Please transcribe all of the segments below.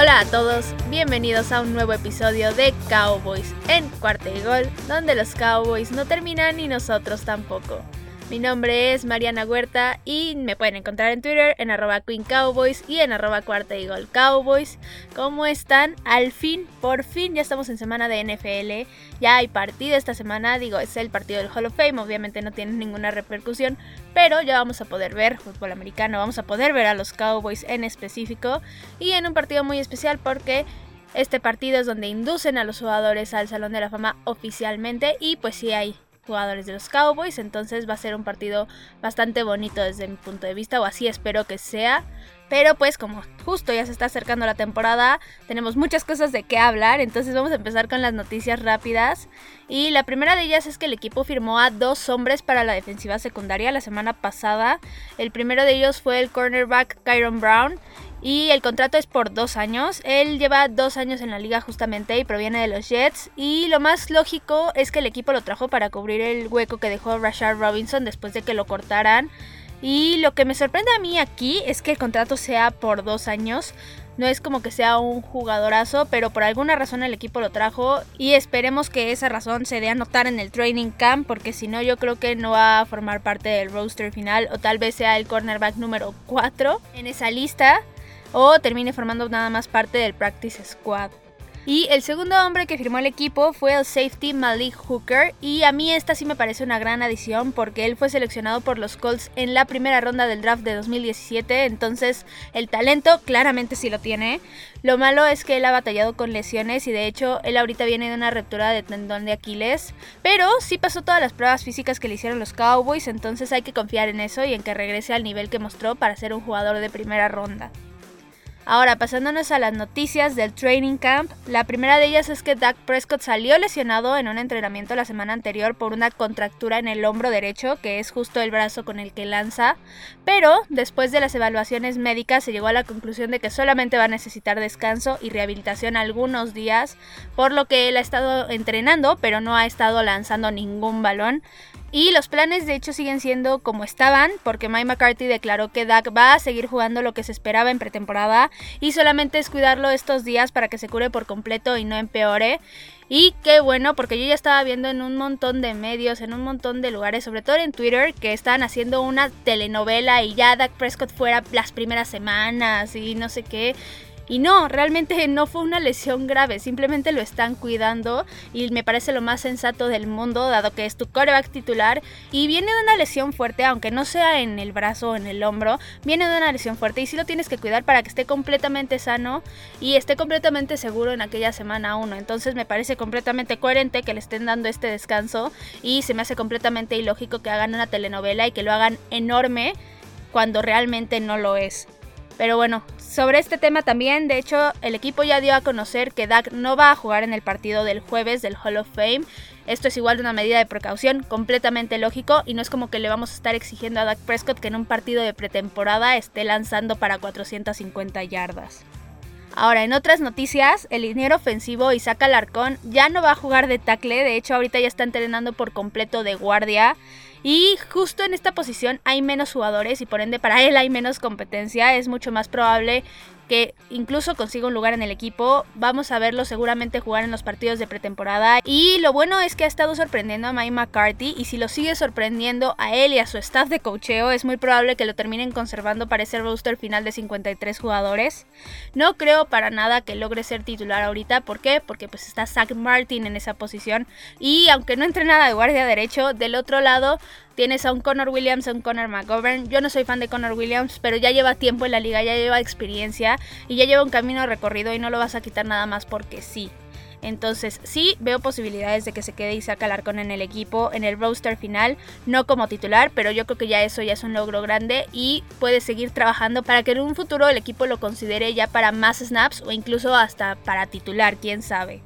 Hola a todos, bienvenidos a un nuevo episodio de Cowboys en cuarta y gol, donde los Cowboys no terminan y nosotros tampoco. Mi nombre es Mariana Huerta y me pueden encontrar en Twitter en arroba Queen Cowboys y en arroba cuarta gol Cowboys. ¿Cómo están? Al fin, por fin, ya estamos en semana de NFL. Ya hay partido esta semana, digo, es el partido del Hall of Fame, obviamente no tiene ninguna repercusión, pero ya vamos a poder ver fútbol americano, vamos a poder ver a los Cowboys en específico y en un partido muy especial porque este partido es donde inducen a los jugadores al Salón de la Fama oficialmente y pues sí hay jugadores de los Cowboys, entonces va a ser un partido bastante bonito desde mi punto de vista, o así espero que sea. Pero pues como justo ya se está acercando la temporada, tenemos muchas cosas de qué hablar, entonces vamos a empezar con las noticias rápidas. Y la primera de ellas es que el equipo firmó a dos hombres para la defensiva secundaria la semana pasada. El primero de ellos fue el cornerback Kyron Brown y el contrato es por dos años. Él lleva dos años en la liga justamente y proviene de los Jets. Y lo más lógico es que el equipo lo trajo para cubrir el hueco que dejó Rashard Robinson después de que lo cortaran. Y lo que me sorprende a mí aquí es que el contrato sea por dos años. No es como que sea un jugadorazo, pero por alguna razón el equipo lo trajo y esperemos que esa razón se dé a notar en el training camp, porque si no yo creo que no va a formar parte del roster final o tal vez sea el cornerback número 4 en esa lista o termine formando nada más parte del practice squad. Y el segundo hombre que firmó el equipo fue el safety Malik Hooker. Y a mí esta sí me parece una gran adición porque él fue seleccionado por los Colts en la primera ronda del draft de 2017. Entonces el talento claramente sí lo tiene. Lo malo es que él ha batallado con lesiones y de hecho él ahorita viene de una ruptura de tendón de Aquiles. Pero sí pasó todas las pruebas físicas que le hicieron los Cowboys. Entonces hay que confiar en eso y en que regrese al nivel que mostró para ser un jugador de primera ronda. Ahora, pasándonos a las noticias del training camp, la primera de ellas es que Dak Prescott salió lesionado en un entrenamiento la semana anterior por una contractura en el hombro derecho, que es justo el brazo con el que lanza, pero después de las evaluaciones médicas se llegó a la conclusión de que solamente va a necesitar descanso y rehabilitación algunos días, por lo que él ha estado entrenando, pero no ha estado lanzando ningún balón. Y los planes de hecho siguen siendo como estaban, porque Mike McCarthy declaró que Dak va a seguir jugando lo que se esperaba en pretemporada y solamente es cuidarlo estos días para que se cure por completo y no empeore. Y qué bueno, porque yo ya estaba viendo en un montón de medios, en un montón de lugares, sobre todo en Twitter, que estaban haciendo una telenovela y ya Dak Prescott fuera las primeras semanas y no sé qué. Y no, realmente no fue una lesión grave, simplemente lo están cuidando y me parece lo más sensato del mundo, dado que es tu coreback titular y viene de una lesión fuerte, aunque no sea en el brazo o en el hombro, viene de una lesión fuerte y sí lo tienes que cuidar para que esté completamente sano y esté completamente seguro en aquella semana 1. Entonces me parece completamente coherente que le estén dando este descanso y se me hace completamente ilógico que hagan una telenovela y que lo hagan enorme cuando realmente no lo es. Pero bueno, sobre este tema también, de hecho, el equipo ya dio a conocer que Dak no va a jugar en el partido del jueves del Hall of Fame. Esto es igual de una medida de precaución completamente lógico y no es como que le vamos a estar exigiendo a Dak Prescott que en un partido de pretemporada esté lanzando para 450 yardas. Ahora, en otras noticias, el liniero ofensivo Isaac Alarcón ya no va a jugar de tackle, de hecho ahorita ya está entrenando por completo de guardia. Y justo en esta posición hay menos jugadores y por ende para él hay menos competencia. Es mucho más probable que incluso consiga un lugar en el equipo. Vamos a verlo seguramente jugar en los partidos de pretemporada. Y lo bueno es que ha estado sorprendiendo a Mike McCarthy. Y si lo sigue sorprendiendo a él y a su staff de cocheo, es muy probable que lo terminen conservando para ese roster final de 53 jugadores. No creo para nada que logre ser titular ahorita. ¿Por qué? Porque pues está Zach Martin en esa posición. Y aunque no entre nada de guardia derecho, del otro lado Tienes a un Connor Williams, a un Connor McGovern. Yo no soy fan de Connor Williams, pero ya lleva tiempo en la liga, ya lleva experiencia y ya lleva un camino recorrido y no lo vas a quitar nada más porque sí. Entonces, sí veo posibilidades de que se quede Isaac Alarcón en el equipo, en el roster final, no como titular, pero yo creo que ya eso ya es un logro grande y puede seguir trabajando para que en un futuro el equipo lo considere ya para más snaps o incluso hasta para titular, quién sabe.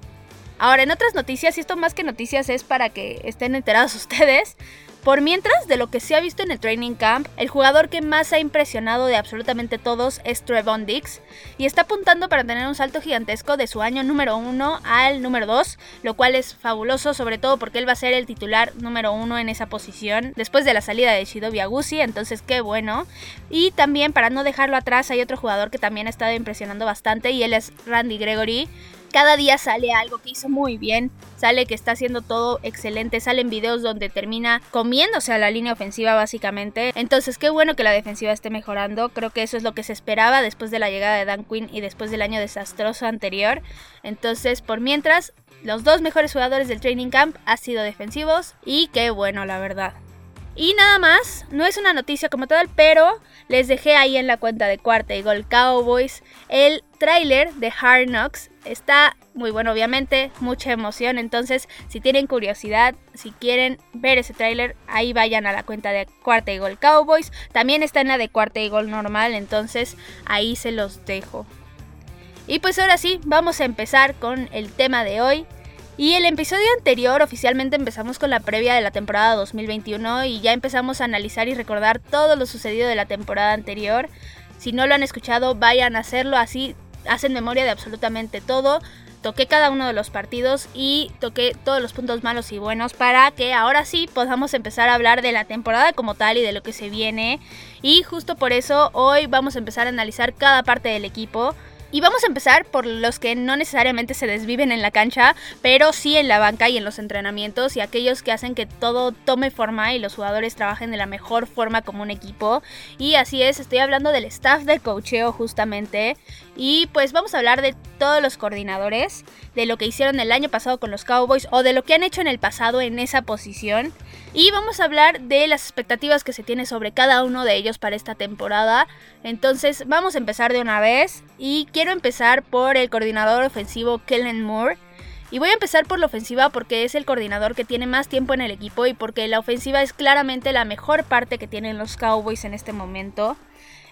Ahora, en otras noticias, y esto más que noticias es para que estén enterados ustedes, Por mientras, de lo que se ha visto en el training camp, el jugador que más ha impresionado de absolutamente todos es Trevon Dix y está apuntando para tener un salto gigantesco de su año número 1 al número 2, lo cual es fabuloso, sobre todo porque él va a ser el titular número 1 en esa posición después de la salida de Shidobi Agusi, entonces qué bueno. Y también para no dejarlo atrás hay otro jugador que también ha estado impresionando bastante y él es Randy Gregory cada día sale algo que hizo muy bien, sale que está haciendo todo excelente, salen videos donde termina comiéndose a la línea ofensiva básicamente. Entonces, qué bueno que la defensiva esté mejorando, creo que eso es lo que se esperaba después de la llegada de Dan Quinn y después del año desastroso anterior. Entonces, por mientras, los dos mejores jugadores del training camp han sido defensivos y qué bueno, la verdad. Y nada más, no es una noticia como tal, pero les dejé ahí en la cuenta de cuarta y gol Cowboys el tráiler de Hard Knocks. Está muy bueno, obviamente, mucha emoción. Entonces, si tienen curiosidad, si quieren ver ese tráiler, ahí vayan a la cuenta de cuarta y gol Cowboys. También está en la de cuarta y gol normal, entonces ahí se los dejo. Y pues ahora sí, vamos a empezar con el tema de hoy. Y el episodio anterior oficialmente empezamos con la previa de la temporada 2021 y ya empezamos a analizar y recordar todo lo sucedido de la temporada anterior. Si no lo han escuchado, vayan a hacerlo así, hacen memoria de absolutamente todo. Toqué cada uno de los partidos y toqué todos los puntos malos y buenos para que ahora sí podamos empezar a hablar de la temporada como tal y de lo que se viene. Y justo por eso hoy vamos a empezar a analizar cada parte del equipo. Y vamos a empezar por los que no necesariamente se desviven en la cancha, pero sí en la banca y en los entrenamientos y aquellos que hacen que todo tome forma y los jugadores trabajen de la mejor forma como un equipo. Y así es, estoy hablando del staff del cocheo justamente. Y pues vamos a hablar de todos los coordinadores, de lo que hicieron el año pasado con los Cowboys o de lo que han hecho en el pasado en esa posición. Y vamos a hablar de las expectativas que se tiene sobre cada uno de ellos para esta temporada. Entonces vamos a empezar de una vez y quiero empezar por el coordinador ofensivo Kellen Moore. Y voy a empezar por la ofensiva porque es el coordinador que tiene más tiempo en el equipo y porque la ofensiva es claramente la mejor parte que tienen los Cowboys en este momento.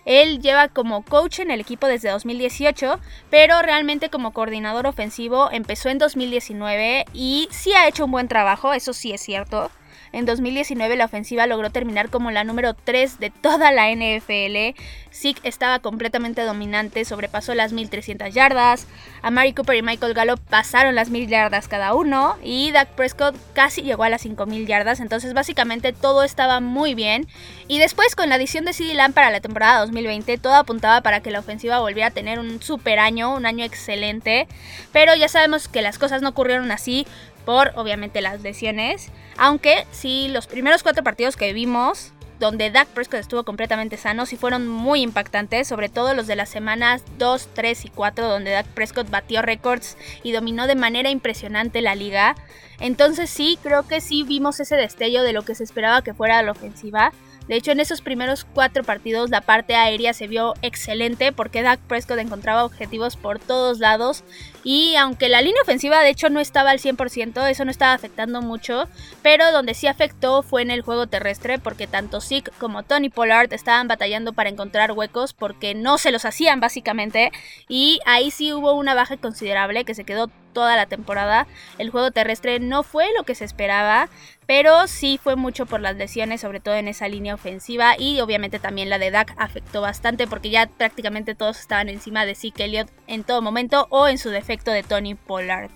Él lleva como coach en el equipo desde 2018, pero realmente como coordinador ofensivo empezó en 2019 y sí ha hecho un buen trabajo, eso sí es cierto. En 2019 la ofensiva logró terminar como la número 3 de toda la NFL. Zeke estaba completamente dominante, sobrepasó las 1300 yardas. Amari Cooper y Michael Gallup pasaron las 1000 yardas cada uno. Y Dak Prescott casi llegó a las 5000 yardas. Entonces básicamente todo estaba muy bien. Y después con la adición de CD Lamb para la temporada 2020, todo apuntaba para que la ofensiva volviera a tener un super año, un año excelente. Pero ya sabemos que las cosas no ocurrieron así por obviamente las lesiones. Aunque sí, los primeros cuatro partidos que vimos, donde Dak Prescott estuvo completamente sano, sí fueron muy impactantes, sobre todo los de las semanas 2, 3 y 4, donde Dak Prescott batió récords y dominó de manera impresionante la liga. Entonces sí, creo que sí vimos ese destello de lo que se esperaba que fuera la ofensiva. De hecho, en esos primeros cuatro partidos la parte aérea se vio excelente porque Dak Prescott encontraba objetivos por todos lados. Y aunque la línea ofensiva de hecho no estaba al 100%, eso no estaba afectando mucho, pero donde sí afectó fue en el juego terrestre porque tanto Zeke como Tony Pollard estaban batallando para encontrar huecos porque no se los hacían básicamente. Y ahí sí hubo una baja considerable que se quedó toda la temporada. El juego terrestre no fue lo que se esperaba, pero sí fue mucho por las lesiones, sobre todo en esa línea ofensiva y obviamente también la de Dak afectó bastante porque ya prácticamente todos estaban encima de Zeke Elliott en todo momento o en su defecto de Tony Pollard.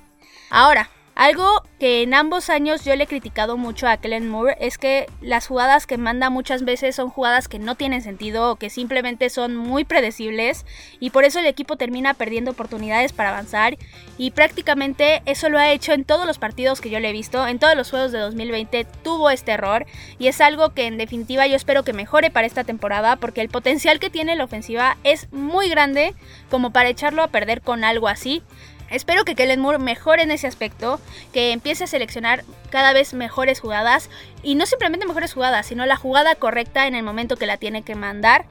Ahora, algo que en ambos años yo le he criticado mucho a Kellen Moore es que las jugadas que manda muchas veces son jugadas que no tienen sentido o que simplemente son muy predecibles y por eso el equipo termina perdiendo oportunidades para avanzar y prácticamente eso lo ha hecho en todos los partidos que yo le he visto, en todos los juegos de 2020 tuvo este error y es algo que en definitiva yo espero que mejore para esta temporada porque el potencial que tiene la ofensiva es muy grande como para echarlo a perder con algo así. Espero que Kellen Moore mejore en ese aspecto, que empiece a seleccionar cada vez mejores jugadas y no simplemente mejores jugadas, sino la jugada correcta en el momento que la tiene que mandar.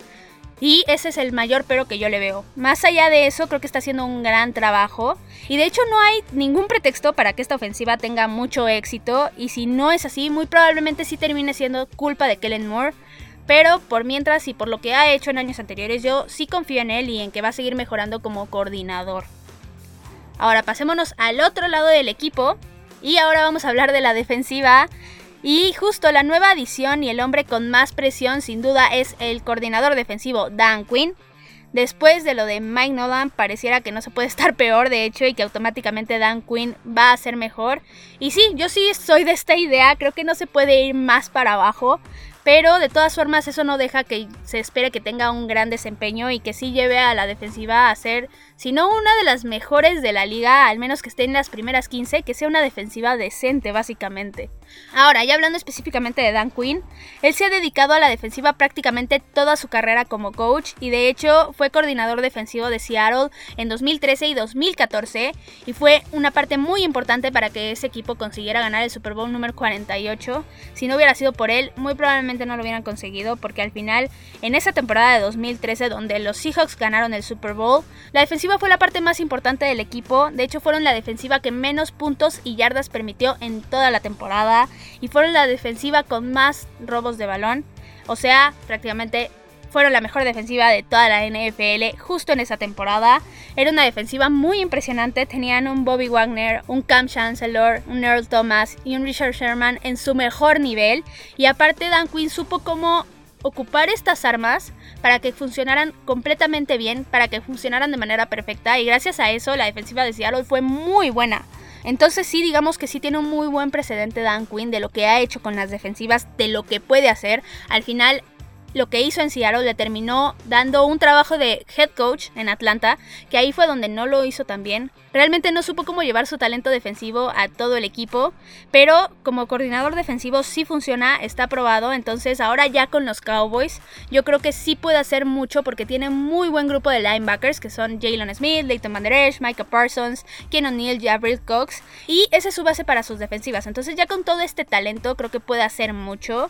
Y ese es el mayor pero que yo le veo. Más allá de eso, creo que está haciendo un gran trabajo. Y de hecho no hay ningún pretexto para que esta ofensiva tenga mucho éxito. Y si no es así, muy probablemente sí termine siendo culpa de Kellen Moore. Pero por mientras y por lo que ha hecho en años anteriores, yo sí confío en él y en que va a seguir mejorando como coordinador. Ahora pasémonos al otro lado del equipo y ahora vamos a hablar de la defensiva. Y justo la nueva adición y el hombre con más presión sin duda es el coordinador defensivo Dan Quinn. Después de lo de Mike Nolan, pareciera que no se puede estar peor, de hecho, y que automáticamente Dan Quinn va a ser mejor. Y sí, yo sí soy de esta idea, creo que no se puede ir más para abajo. Pero de todas formas eso no deja que se espere que tenga un gran desempeño y que sí lleve a la defensiva a ser, si no una de las mejores de la liga, al menos que esté en las primeras 15, que sea una defensiva decente básicamente. Ahora, ya hablando específicamente de Dan Quinn, él se ha dedicado a la defensiva prácticamente toda su carrera como coach y de hecho fue coordinador defensivo de Seattle en 2013 y 2014 y fue una parte muy importante para que ese equipo consiguiera ganar el Super Bowl número 48. Si no hubiera sido por él, muy probablemente no lo hubieran conseguido porque al final en esa temporada de 2013 donde los Seahawks ganaron el Super Bowl, la defensiva fue la parte más importante del equipo, de hecho fueron la defensiva que menos puntos y yardas permitió en toda la temporada y fueron la defensiva con más robos de balón, o sea, prácticamente fueron la mejor defensiva de toda la NFL justo en esa temporada. Era una defensiva muy impresionante. Tenían un Bobby Wagner, un Cam Chancellor, un Earl Thomas y un Richard Sherman en su mejor nivel. Y aparte Dan Quinn supo cómo ocupar estas armas para que funcionaran completamente bien, para que funcionaran de manera perfecta. Y gracias a eso la defensiva de Seattle fue muy buena. Entonces sí, digamos que sí tiene un muy buen precedente Dan Quinn de lo que ha hecho con las defensivas, de lo que puede hacer. Al final lo que hizo en Seattle le terminó dando un trabajo de head coach en Atlanta, que ahí fue donde no lo hizo tan bien. Realmente no supo cómo llevar su talento defensivo a todo el equipo, pero como coordinador defensivo sí funciona, está probado, entonces ahora ya con los Cowboys yo creo que sí puede hacer mucho porque tiene muy buen grupo de linebackers que son Jalen Smith, Leighton Van Micah Parsons, Ken O'Neill, Jabril Cox y esa es su base para sus defensivas. Entonces ya con todo este talento creo que puede hacer mucho.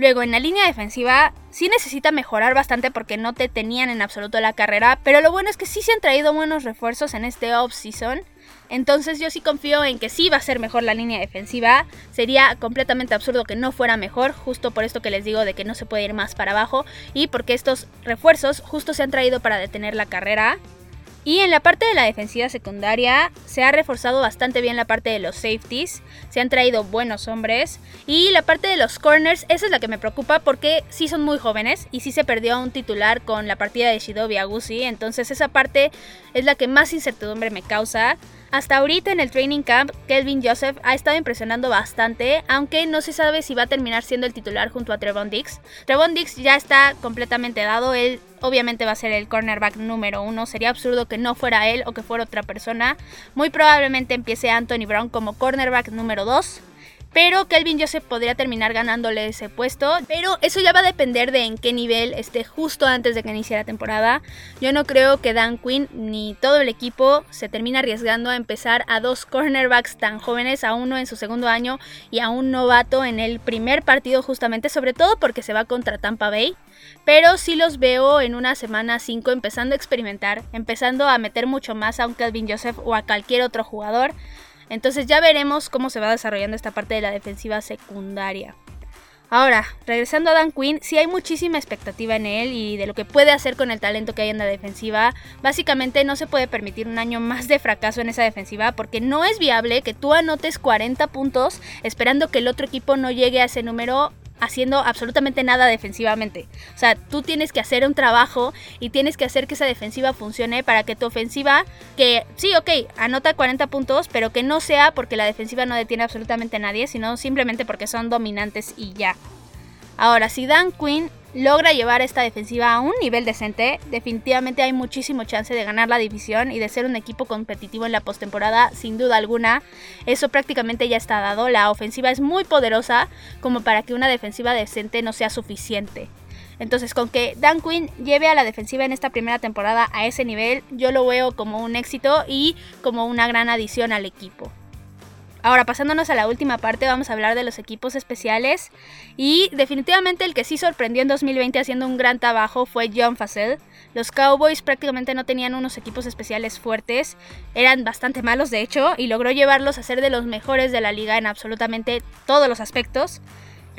Luego, en la línea defensiva, sí necesita mejorar bastante porque no te tenían en absoluto la carrera, pero lo bueno es que sí se han traído buenos refuerzos en este off-season. Entonces yo sí confío en que sí va a ser mejor la línea defensiva. Sería completamente absurdo que no fuera mejor, justo por esto que les digo de que no se puede ir más para abajo y porque estos refuerzos justo se han traído para detener la carrera. Y en la parte de la defensiva secundaria se ha reforzado bastante bien la parte de los safeties, se han traído buenos hombres y la parte de los corners, esa es la que me preocupa porque sí son muy jóvenes y sí se perdió un titular con la partida de Shidobi Agusi, entonces esa parte es la que más incertidumbre me causa. Hasta ahorita en el training camp, Kelvin Joseph ha estado impresionando bastante, aunque no se sabe si va a terminar siendo el titular junto a Trevon Dix. Trevon Dix ya está completamente dado, él obviamente va a ser el cornerback número uno. Sería absurdo que no fuera él o que fuera otra persona. Muy probablemente empiece Anthony Brown como cornerback número 2 pero Kelvin Joseph podría terminar ganándole ese puesto. Pero eso ya va a depender de en qué nivel esté justo antes de que inicie la temporada. Yo no creo que Dan Quinn ni todo el equipo se termine arriesgando a empezar a dos cornerbacks tan jóvenes, a uno en su segundo año y a un novato en el primer partido justamente, sobre todo porque se va contra Tampa Bay. Pero sí los veo en una semana 5 empezando a experimentar, empezando a meter mucho más a un Kelvin Joseph o a cualquier otro jugador. Entonces ya veremos cómo se va desarrollando esta parte de la defensiva secundaria. Ahora, regresando a Dan Quinn, sí hay muchísima expectativa en él y de lo que puede hacer con el talento que hay en la defensiva. Básicamente no se puede permitir un año más de fracaso en esa defensiva porque no es viable que tú anotes 40 puntos esperando que el otro equipo no llegue a ese número haciendo absolutamente nada defensivamente. O sea, tú tienes que hacer un trabajo y tienes que hacer que esa defensiva funcione para que tu ofensiva, que sí, ok, anota 40 puntos, pero que no sea porque la defensiva no detiene absolutamente a nadie, sino simplemente porque son dominantes y ya. Ahora, si Dan Quinn logra llevar esta defensiva a un nivel decente, definitivamente hay muchísimo chance de ganar la división y de ser un equipo competitivo en la postemporada, sin duda alguna. Eso prácticamente ya está dado. La ofensiva es muy poderosa como para que una defensiva decente no sea suficiente. Entonces, con que Dan Quinn lleve a la defensiva en esta primera temporada a ese nivel, yo lo veo como un éxito y como una gran adición al equipo. Ahora, pasándonos a la última parte, vamos a hablar de los equipos especiales. Y definitivamente el que sí sorprendió en 2020 haciendo un gran trabajo fue John Facel. Los Cowboys prácticamente no tenían unos equipos especiales fuertes, eran bastante malos de hecho, y logró llevarlos a ser de los mejores de la liga en absolutamente todos los aspectos.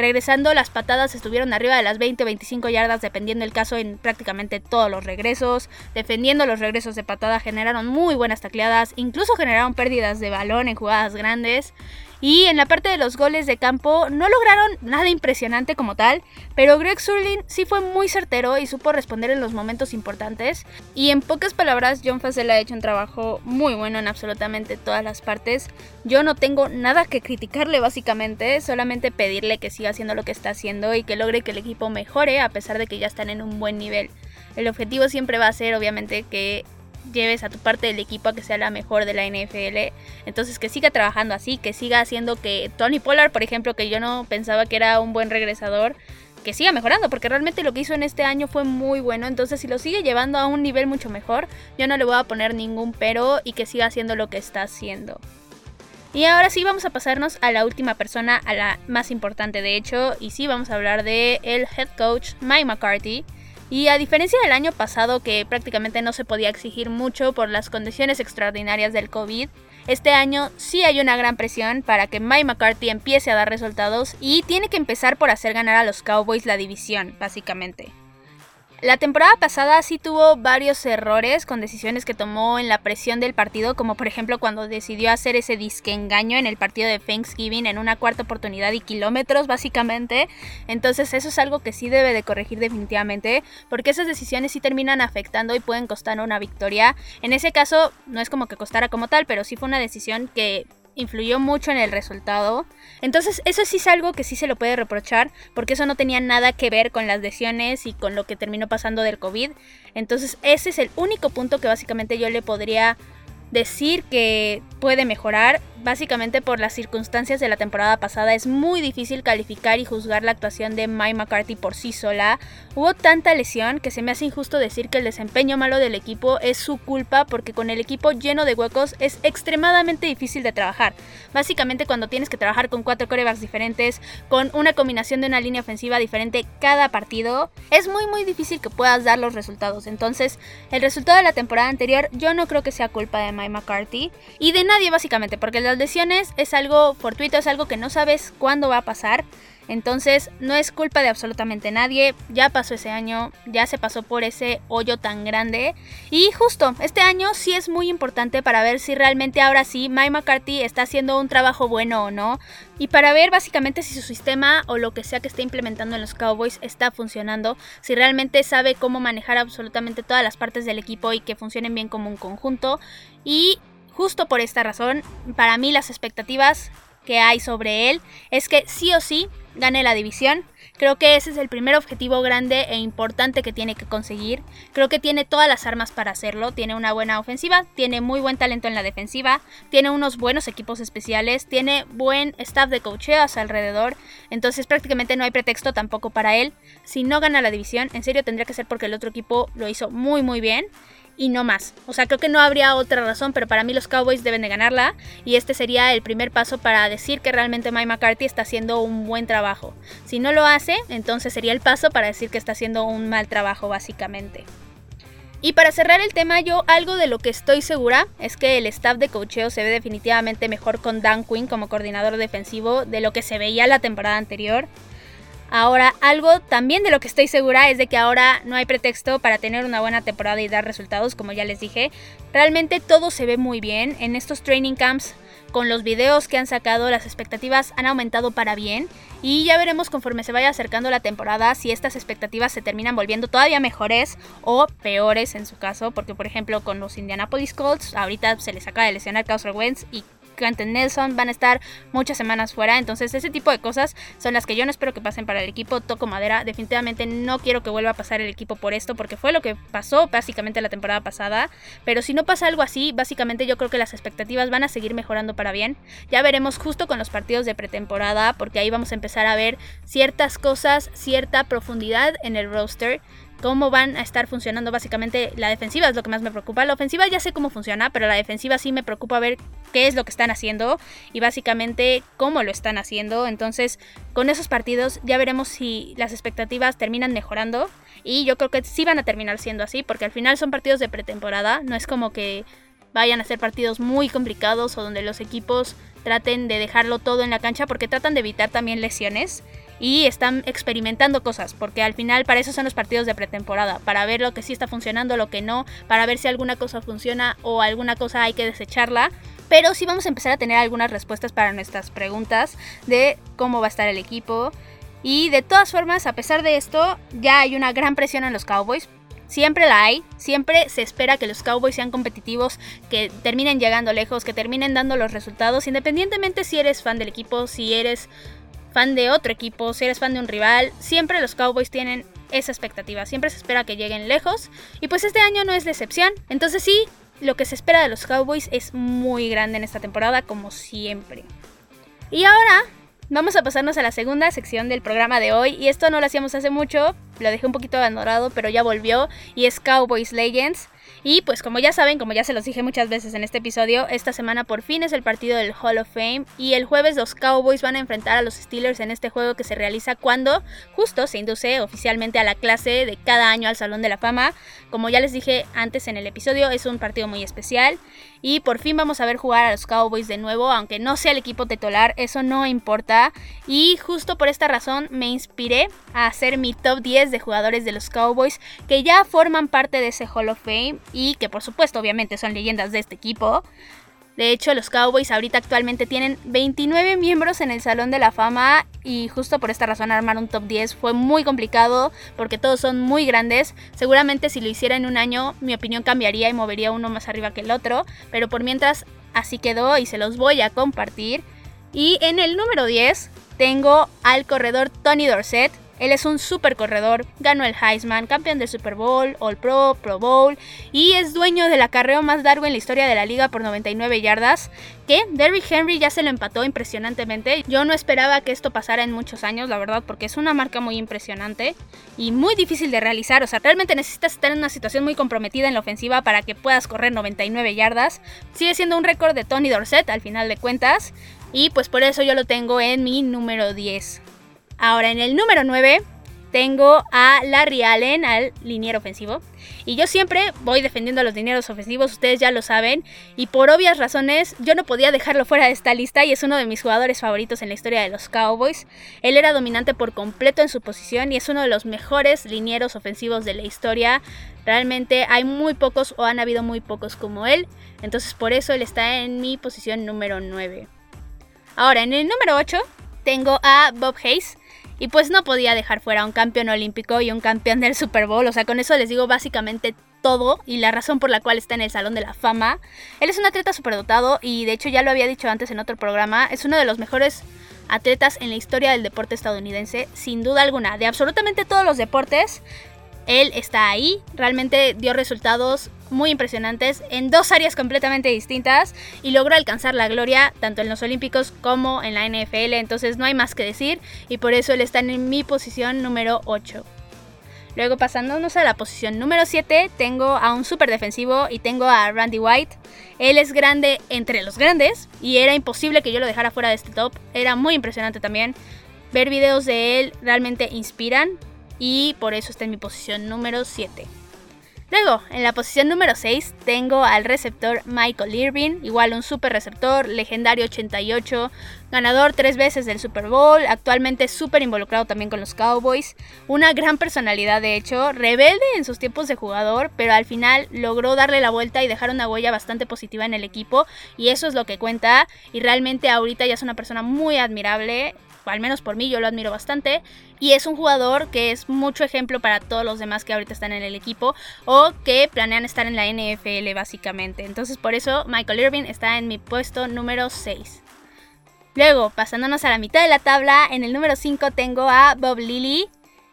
Regresando, las patadas estuvieron arriba de las 20-25 yardas dependiendo del caso en prácticamente todos los regresos. Defendiendo los regresos de patada generaron muy buenas tacleadas, incluso generaron pérdidas de balón en jugadas grandes. Y en la parte de los goles de campo no lograron nada impresionante como tal, pero Greg Surlin sí fue muy certero y supo responder en los momentos importantes. Y en pocas palabras, John Facel ha hecho un trabajo muy bueno en absolutamente todas las partes. Yo no tengo nada que criticarle básicamente, solamente pedirle que siga haciendo lo que está haciendo y que logre que el equipo mejore a pesar de que ya están en un buen nivel. El objetivo siempre va a ser obviamente que lleves a tu parte del equipo a que sea la mejor de la NFL. Entonces que siga trabajando así, que siga haciendo que Tony Pollard, por ejemplo, que yo no pensaba que era un buen regresador, que siga mejorando, porque realmente lo que hizo en este año fue muy bueno. Entonces si lo sigue llevando a un nivel mucho mejor, yo no le voy a poner ningún pero y que siga haciendo lo que está haciendo. Y ahora sí vamos a pasarnos a la última persona, a la más importante de hecho, y sí vamos a hablar de el head coach Mike McCarthy y a diferencia del año pasado que prácticamente no se podía exigir mucho por las condiciones extraordinarias del COVID, este año sí hay una gran presión para que Mike McCarthy empiece a dar resultados y tiene que empezar por hacer ganar a los Cowboys la división, básicamente. La temporada pasada sí tuvo varios errores con decisiones que tomó en la presión del partido, como por ejemplo cuando decidió hacer ese disque engaño en el partido de Thanksgiving en una cuarta oportunidad y kilómetros básicamente. Entonces eso es algo que sí debe de corregir definitivamente, porque esas decisiones sí terminan afectando y pueden costar una victoria. En ese caso no es como que costara como tal, pero sí fue una decisión que influyó mucho en el resultado. Entonces eso sí es algo que sí se lo puede reprochar porque eso no tenía nada que ver con las lesiones y con lo que terminó pasando del COVID. Entonces ese es el único punto que básicamente yo le podría decir que puede mejorar. Básicamente por las circunstancias de la temporada pasada es muy difícil calificar y juzgar la actuación de Mike McCarthy por sí sola. Hubo tanta lesión que se me hace injusto decir que el desempeño malo del equipo es su culpa porque con el equipo lleno de huecos es extremadamente difícil de trabajar. Básicamente cuando tienes que trabajar con cuatro corebacks diferentes, con una combinación de una línea ofensiva diferente cada partido, es muy muy difícil que puedas dar los resultados. Entonces el resultado de la temporada anterior yo no creo que sea culpa de Mike McCarthy y de nadie básicamente, porque las lesiones es algo fortuito, es algo que no sabes cuándo va a pasar. Entonces no es culpa de absolutamente nadie, ya pasó ese año, ya se pasó por ese hoyo tan grande. Y justo este año sí es muy importante para ver si realmente ahora sí Mike McCarthy está haciendo un trabajo bueno o no. Y para ver básicamente si su sistema o lo que sea que esté implementando en los Cowboys está funcionando, si realmente sabe cómo manejar absolutamente todas las partes del equipo y que funcionen bien como un conjunto. Y justo por esta razón, para mí las expectativas que hay sobre él es que sí o sí gane la división. Creo que ese es el primer objetivo grande e importante que tiene que conseguir. Creo que tiene todas las armas para hacerlo. Tiene una buena ofensiva, tiene muy buen talento en la defensiva, tiene unos buenos equipos especiales, tiene buen staff de su alrededor. Entonces prácticamente no hay pretexto tampoco para él. Si no gana la división, en serio tendría que ser porque el otro equipo lo hizo muy muy bien y no más. O sea, creo que no habría otra razón, pero para mí los Cowboys deben de ganarla y este sería el primer paso para decir que realmente Mike McCarthy está haciendo un buen trabajo. Si no lo hace, entonces sería el paso para decir que está haciendo un mal trabajo básicamente. Y para cerrar el tema, yo algo de lo que estoy segura es que el staff de cocheo se ve definitivamente mejor con Dan Quinn como coordinador defensivo de lo que se veía la temporada anterior. Ahora, algo también de lo que estoy segura es de que ahora no hay pretexto para tener una buena temporada y dar resultados, como ya les dije. Realmente todo se ve muy bien. En estos training camps, con los videos que han sacado, las expectativas han aumentado para bien. Y ya veremos conforme se vaya acercando la temporada si estas expectativas se terminan volviendo todavía mejores o peores en su caso. Porque, por ejemplo, con los Indianapolis Colts, ahorita se les acaba de lesionar Carson Wentz y Nelson van a estar muchas semanas fuera. Entonces, ese tipo de cosas son las que yo no espero que pasen para el equipo. Toco madera. Definitivamente no quiero que vuelva a pasar el equipo por esto, porque fue lo que pasó básicamente la temporada pasada. Pero si no pasa algo así, básicamente yo creo que las expectativas van a seguir mejorando para bien. Ya veremos justo con los partidos de pretemporada, porque ahí vamos a empezar a ver ciertas cosas, cierta profundidad en el roster cómo van a estar funcionando básicamente la defensiva es lo que más me preocupa. La ofensiva ya sé cómo funciona, pero la defensiva sí me preocupa ver qué es lo que están haciendo y básicamente cómo lo están haciendo. Entonces, con esos partidos ya veremos si las expectativas terminan mejorando y yo creo que sí van a terminar siendo así porque al final son partidos de pretemporada, no es como que vayan a ser partidos muy complicados o donde los equipos traten de dejarlo todo en la cancha porque tratan de evitar también lesiones y están experimentando cosas, porque al final para eso son los partidos de pretemporada, para ver lo que sí está funcionando, lo que no, para ver si alguna cosa funciona o alguna cosa hay que desecharla. Pero sí vamos a empezar a tener algunas respuestas para nuestras preguntas de cómo va a estar el equipo. Y de todas formas, a pesar de esto, ya hay una gran presión en los Cowboys. Siempre la hay, siempre se espera que los Cowboys sean competitivos, que terminen llegando lejos, que terminen dando los resultados, independientemente si eres fan del equipo, si eres fan de otro equipo, si eres fan de un rival, siempre los Cowboys tienen esa expectativa, siempre se espera que lleguen lejos y pues este año no es la excepción, entonces sí, lo que se espera de los Cowboys es muy grande en esta temporada como siempre. Y ahora vamos a pasarnos a la segunda sección del programa de hoy y esto no lo hacíamos hace mucho, lo dejé un poquito abandonado pero ya volvió y es Cowboys Legends. Y pues como ya saben, como ya se los dije muchas veces en este episodio, esta semana por fin es el partido del Hall of Fame y el jueves los Cowboys van a enfrentar a los Steelers en este juego que se realiza cuando justo se induce oficialmente a la clase de cada año al Salón de la Fama. Como ya les dije antes en el episodio, es un partido muy especial y por fin vamos a ver jugar a los Cowboys de nuevo, aunque no sea el equipo titular, eso no importa. Y justo por esta razón me inspiré a hacer mi top 10 de jugadores de los Cowboys que ya forman parte de ese Hall of Fame y que por supuesto obviamente son leyendas de este equipo. De hecho, los Cowboys ahorita actualmente tienen 29 miembros en el Salón de la Fama y justo por esta razón armar un top 10 fue muy complicado porque todos son muy grandes. Seguramente si lo hiciera en un año mi opinión cambiaría y movería uno más arriba que el otro, pero por mientras así quedó y se los voy a compartir. Y en el número 10 tengo al corredor Tony Dorset, él es un super corredor, ganó el Heisman, campeón del Super Bowl, All Pro, Pro Bowl y es dueño del acarreo más largo en la historia de la liga por 99 yardas, que Derrick Henry ya se lo empató impresionantemente. Yo no esperaba que esto pasara en muchos años, la verdad, porque es una marca muy impresionante y muy difícil de realizar. O sea, realmente necesitas estar en una situación muy comprometida en la ofensiva para que puedas correr 99 yardas. Sigue siendo un récord de Tony Dorset al final de cuentas. Y pues por eso yo lo tengo en mi número 10. Ahora en el número 9 tengo a Larry Allen, al liniero ofensivo. Y yo siempre voy defendiendo a los linieros ofensivos, ustedes ya lo saben. Y por obvias razones, yo no podía dejarlo fuera de esta lista y es uno de mis jugadores favoritos en la historia de los Cowboys. Él era dominante por completo en su posición y es uno de los mejores linieros ofensivos de la historia. Realmente hay muy pocos o han habido muy pocos como él. Entonces por eso él está en mi posición número 9. Ahora, en el número 8 tengo a Bob Hayes. Y pues no podía dejar fuera a un campeón olímpico y un campeón del Super Bowl. O sea, con eso les digo básicamente todo y la razón por la cual está en el Salón de la Fama. Él es un atleta superdotado y de hecho ya lo había dicho antes en otro programa. Es uno de los mejores atletas en la historia del deporte estadounidense, sin duda alguna. De absolutamente todos los deportes, él está ahí, realmente dio resultados muy impresionantes en dos áreas completamente distintas y logró alcanzar la gloria tanto en los Olímpicos como en la NFL, entonces no hay más que decir y por eso él está en mi posición número 8. Luego pasándonos a la posición número 7, tengo a un super defensivo y tengo a Randy White. Él es grande entre los grandes y era imposible que yo lo dejara fuera de este top. Era muy impresionante también. Ver videos de él realmente inspiran y por eso está en mi posición número 7. Luego, en la posición número 6 tengo al receptor Michael Irving, igual un super receptor, legendario 88, ganador tres veces del Super Bowl, actualmente súper involucrado también con los Cowboys, una gran personalidad de hecho, rebelde en sus tiempos de jugador, pero al final logró darle la vuelta y dejar una huella bastante positiva en el equipo y eso es lo que cuenta y realmente ahorita ya es una persona muy admirable, al menos por mí yo lo admiro bastante, y es un jugador que es mucho ejemplo para todos los demás que ahorita están en el equipo o que planean estar en la NFL básicamente. Entonces por eso Michael Irving está en mi puesto número 6. Luego, pasándonos a la mitad de la tabla, en el número 5 tengo a Bob Lilly,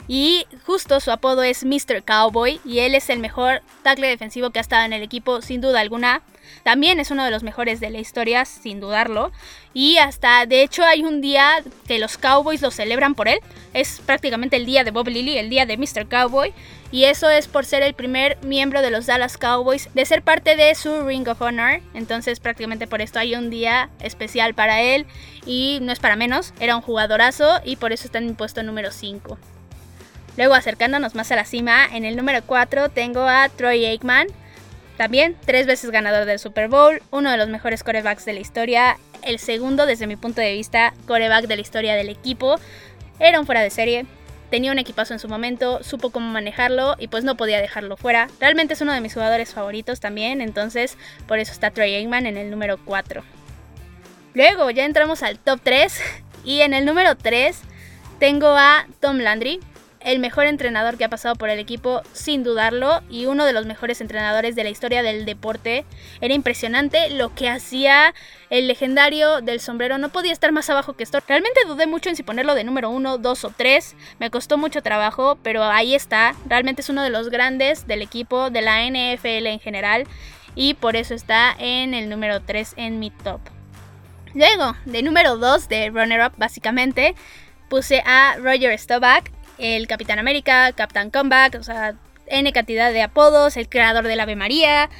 y justo su apodo es Mr. Cowboy y él es el mejor tackle defensivo que ha estado en el equipo sin duda alguna. También es uno de los mejores de la historia, sin dudarlo. Y hasta, de hecho, hay un día que los Cowboys lo celebran por él. Es prácticamente el día de Bob Lilly, el día de Mr. Cowboy. Y eso es por ser el primer miembro de los Dallas Cowboys, de ser parte de su Ring of Honor. Entonces, prácticamente por esto hay un día especial para él. Y no es para menos, era un jugadorazo y por eso está en puesto número 5. Luego acercándonos más a la cima, en el número 4 tengo a Troy Aikman, también tres veces ganador del Super Bowl, uno de los mejores corebacks de la historia, el segundo desde mi punto de vista coreback de la historia del equipo, era un fuera de serie, tenía un equipazo en su momento, supo cómo manejarlo y pues no podía dejarlo fuera. Realmente es uno de mis jugadores favoritos también, entonces por eso está Trey Aikman en el número 4. Luego ya entramos al top 3 y en el número 3 tengo a Tom Landry, el mejor entrenador que ha pasado por el equipo, sin dudarlo, y uno de los mejores entrenadores de la historia del deporte. Era impresionante lo que hacía el legendario del sombrero. No podía estar más abajo que esto. Realmente dudé mucho en si ponerlo de número 1, 2 o 3. Me costó mucho trabajo, pero ahí está. Realmente es uno de los grandes del equipo, de la NFL en general, y por eso está en el número 3 en mi top. Luego, de número 2 de Runner Up, básicamente, puse a Roger Staubach el Capitán América, Captain Comeback, o sea, N cantidad de apodos, el creador del Ave María.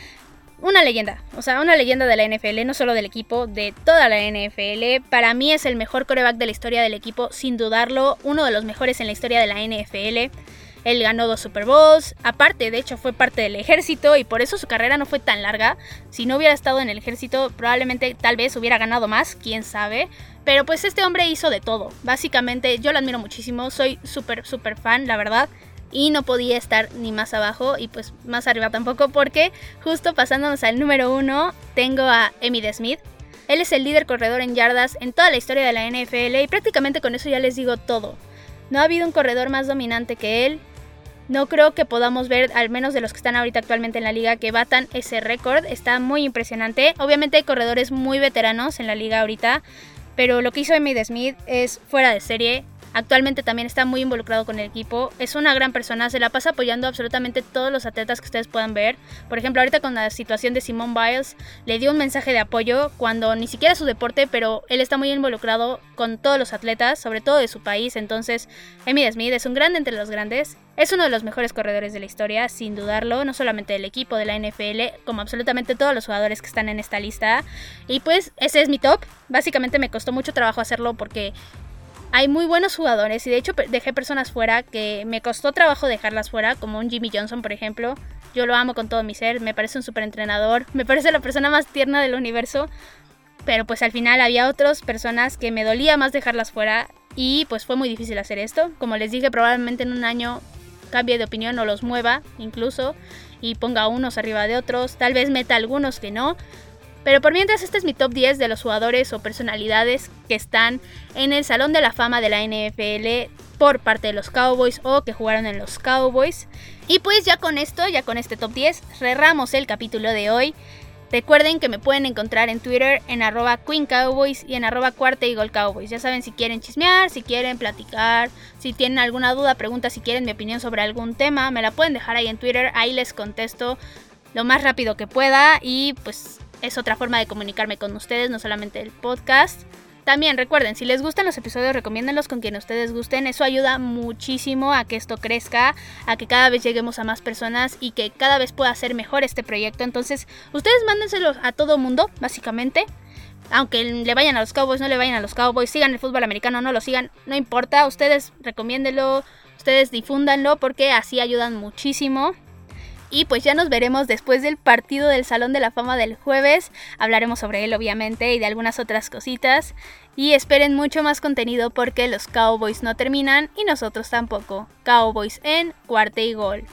Una leyenda, o sea, una leyenda de la NFL, no solo del equipo, de toda la NFL. Para mí es el mejor coreback de la historia del equipo, sin dudarlo, uno de los mejores en la historia de la NFL. Él ganó dos Super Bowls, aparte, de hecho, fue parte del ejército y por eso su carrera no fue tan larga. Si no hubiera estado en el ejército, probablemente tal vez hubiera ganado más, quién sabe. Pero pues este hombre hizo de todo. Básicamente yo lo admiro muchísimo, soy súper, súper fan, la verdad. Y no podía estar ni más abajo y pues más arriba tampoco porque justo pasándonos al número uno tengo a Emmitt Smith. Él es el líder corredor en yardas en toda la historia de la NFL y prácticamente con eso ya les digo todo. No ha habido un corredor más dominante que él. No creo que podamos ver, al menos de los que están ahorita actualmente en la liga, que batan ese récord. Está muy impresionante. Obviamente hay corredores muy veteranos en la liga ahorita pero lo que hizo Emmitt Smith es fuera de serie. Actualmente también está muy involucrado con el equipo. Es una gran persona, se la pasa apoyando absolutamente todos los atletas que ustedes puedan ver. Por ejemplo, ahorita con la situación de Simone Biles, le dio un mensaje de apoyo cuando ni siquiera su deporte, pero él está muy involucrado con todos los atletas, sobre todo de su país. Entonces, Emmitt Smith es un grande entre los grandes. Es uno de los mejores corredores de la historia, sin dudarlo, no solamente del equipo de la NFL, como absolutamente todos los jugadores que están en esta lista. Y pues ese es mi top. Básicamente me costó mucho trabajo hacerlo porque hay muy buenos jugadores y de hecho dejé personas fuera que me costó trabajo dejarlas fuera, como un Jimmy Johnson, por ejemplo. Yo lo amo con todo mi ser, me parece un súper entrenador, me parece la persona más tierna del universo. Pero pues al final había otras personas que me dolía más dejarlas fuera y pues fue muy difícil hacer esto. Como les dije, probablemente en un año cambie de opinión o los mueva incluso y ponga unos arriba de otros, tal vez meta algunos que no, pero por mientras, este es mi top 10 de los jugadores o personalidades que están en el Salón de la Fama de la NFL por parte de los Cowboys o que jugaron en los Cowboys. Y pues ya con esto, ya con este top 10, cerramos el capítulo de hoy. Recuerden que me pueden encontrar en Twitter en arroba Queen Cowboys y en arroba Cuarta Eagle Cowboys. Ya saben si quieren chismear, si quieren platicar, si tienen alguna duda, pregunta, si quieren mi opinión sobre algún tema, me la pueden dejar ahí en Twitter, ahí les contesto lo más rápido que pueda y pues es otra forma de comunicarme con ustedes, no solamente el podcast. También recuerden, si les gustan los episodios, recomiéndenlos con quien ustedes gusten. Eso ayuda muchísimo a que esto crezca, a que cada vez lleguemos a más personas y que cada vez pueda ser mejor este proyecto. Entonces, ustedes mándenselos a todo mundo, básicamente. Aunque le vayan a los Cowboys, no le vayan a los Cowboys, sigan el fútbol americano, no lo sigan, no importa. Ustedes recomiéndenlo, ustedes difúndanlo porque así ayudan muchísimo. Y pues ya nos veremos después del partido del Salón de la Fama del jueves. Hablaremos sobre él obviamente y de algunas otras cositas. Y esperen mucho más contenido porque los Cowboys no terminan y nosotros tampoco. Cowboys en cuarta y gol.